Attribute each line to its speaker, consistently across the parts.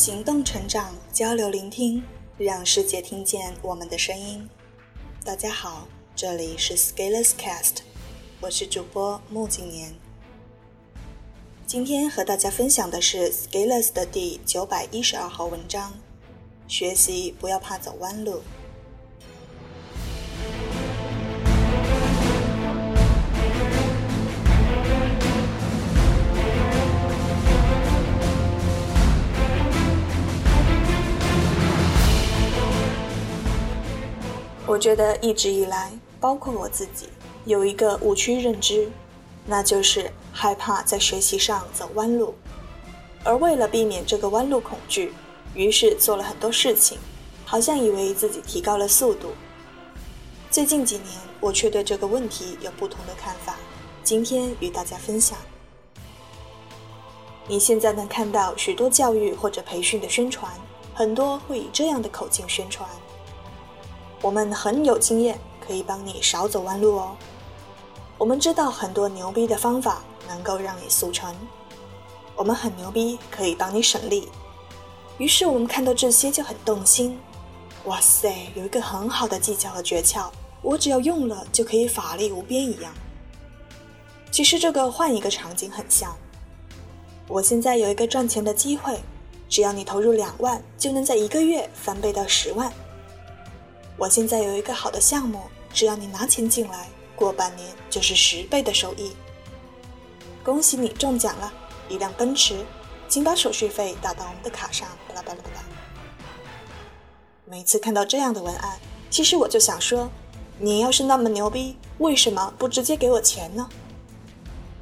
Speaker 1: 行动成长，交流聆听，让世界听见我们的声音。大家好，这里是 Scalers Cast，我是主播穆景年。今天和大家分享的是 Scalers 的第九百一十二号文章：学习不要怕走弯路。我觉得一直以来，包括我自己，有一个误区认知，那就是害怕在学习上走弯路。而为了避免这个弯路恐惧，于是做了很多事情，好像以为自己提高了速度。最近几年，我却对这个问题有不同的看法，今天与大家分享。你现在能看到许多教育或者培训的宣传，很多会以这样的口径宣传。我们很有经验，可以帮你少走弯路哦。我们知道很多牛逼的方法能够让你速成。我们很牛逼，可以帮你省力。于是我们看到这些就很动心。哇塞，有一个很好的技巧和诀窍，我只要用了就可以法力无边一样。其实这个换一个场景很像。我现在有一个赚钱的机会，只要你投入两万，就能在一个月翻倍到十万。我现在有一个好的项目，只要你拿钱进来，过半年就是十倍的收益。恭喜你中奖了，一辆奔驰，请把手续费打到我们的卡上。巴拉巴拉巴拉。每次看到这样的文案，其实我就想说，你要是那么牛逼，为什么不直接给我钱呢？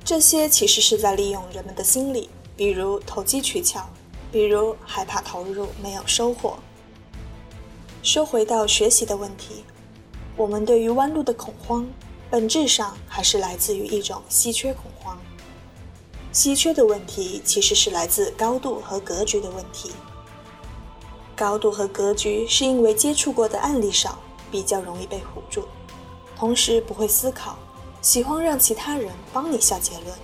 Speaker 1: 这些其实是在利用人们的心理，比如投机取巧，比如害怕投入没有收获。说回到学习的问题，我们对于弯路的恐慌，本质上还是来自于一种稀缺恐慌。稀缺的问题其实是来自高度和格局的问题。高度和格局是因为接触过的案例少，比较容易被唬住，同时不会思考，喜欢让其他人帮你下结论。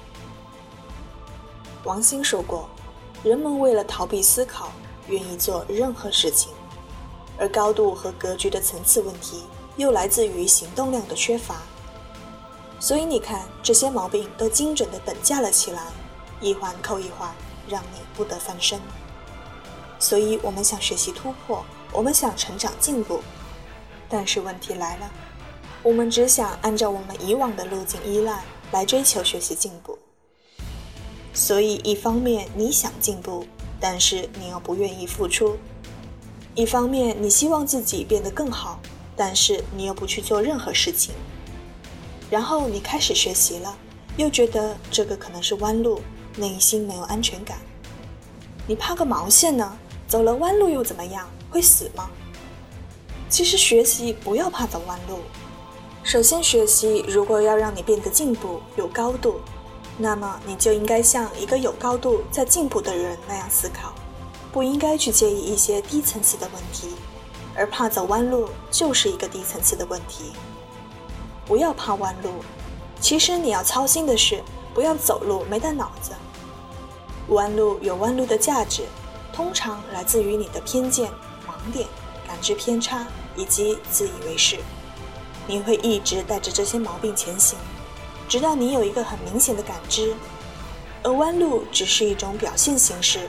Speaker 1: 王兴说过，人们为了逃避思考，愿意做任何事情。而高度和格局的层次问题，又来自于行动量的缺乏。所以你看，这些毛病都精准的等价了起来，一环扣一环，让你不得翻身。所以我们想学习突破，我们想成长进步，但是问题来了，我们只想按照我们以往的路径依赖来追求学习进步。所以一方面你想进步，但是你又不愿意付出。一方面，你希望自己变得更好，但是你又不去做任何事情。然后你开始学习了，又觉得这个可能是弯路，内心没有安全感。你怕个毛线呢？走了弯路又怎么样？会死吗？其实学习不要怕走弯路。首先，学习如果要让你变得进步、有高度，那么你就应该像一个有高度在进步的人那样思考。不应该去介意一些低层次的问题，而怕走弯路就是一个低层次的问题。不要怕弯路，其实你要操心的是不要走路没带脑子。弯路有弯路的价值，通常来自于你的偏见、盲点、感知偏差以及自以为是。你会一直带着这些毛病前行，直到你有一个很明显的感知，而弯路只是一种表现形式。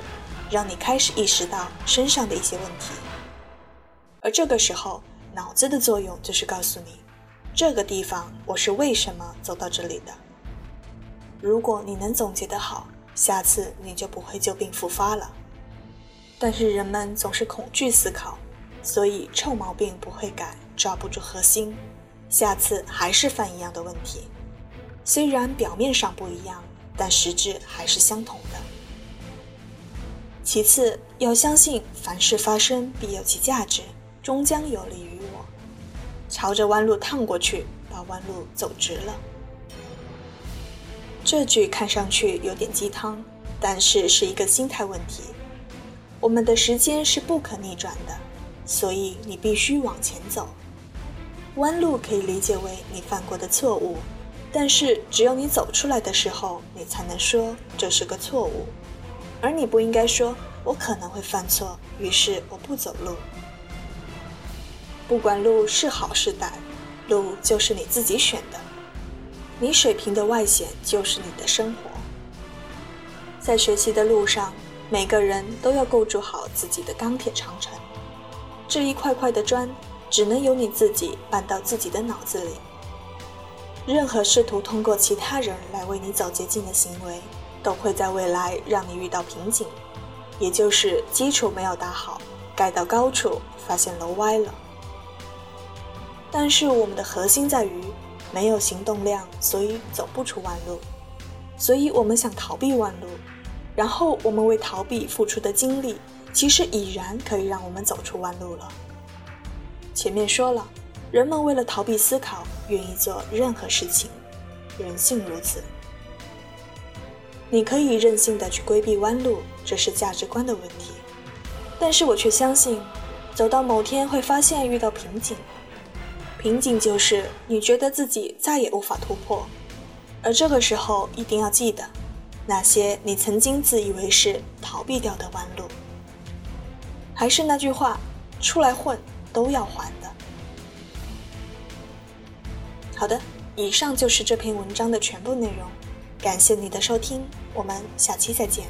Speaker 1: 让你开始意识到身上的一些问题，而这个时候，脑子的作用就是告诉你，这个地方我是为什么走到这里的。如果你能总结得好，下次你就不会旧病复发了。但是人们总是恐惧思考，所以臭毛病不会改，抓不住核心，下次还是犯一样的问题。虽然表面上不一样，但实质还是相同的。其次，要相信凡事发生必有其价值，终将有利于我。朝着弯路趟过去，把弯路走直了。这句看上去有点鸡汤，但是是一个心态问题。我们的时间是不可逆转的，所以你必须往前走。弯路可以理解为你犯过的错误，但是只有你走出来的时候，你才能说这是个错误。而你不应该说“我可能会犯错”，于是我不走路。不管路是好是歹，路就是你自己选的。你水平的外显就是你的生活。在学习的路上，每个人都要构筑好自己的钢铁长城。这一块块的砖，只能由你自己搬到自己的脑子里。任何试图通过其他人来为你走捷径的行为，都会在未来让你遇到瓶颈，也就是基础没有打好，盖到高处发现楼歪了。但是我们的核心在于没有行动量，所以走不出弯路，所以我们想逃避弯路，然后我们为逃避付出的精力，其实已然可以让我们走出弯路了。前面说了。人们为了逃避思考，愿意做任何事情，人性如此。你可以任性的去规避弯路，这是价值观的问题。但是我却相信，走到某天会发现遇到瓶颈，瓶颈就是你觉得自己再也无法突破，而这个时候一定要记得，那些你曾经自以为是逃避掉的弯路。还是那句话，出来混都要还的。好的，以上就是这篇文章的全部内容，感谢你的收听，我们下期再见。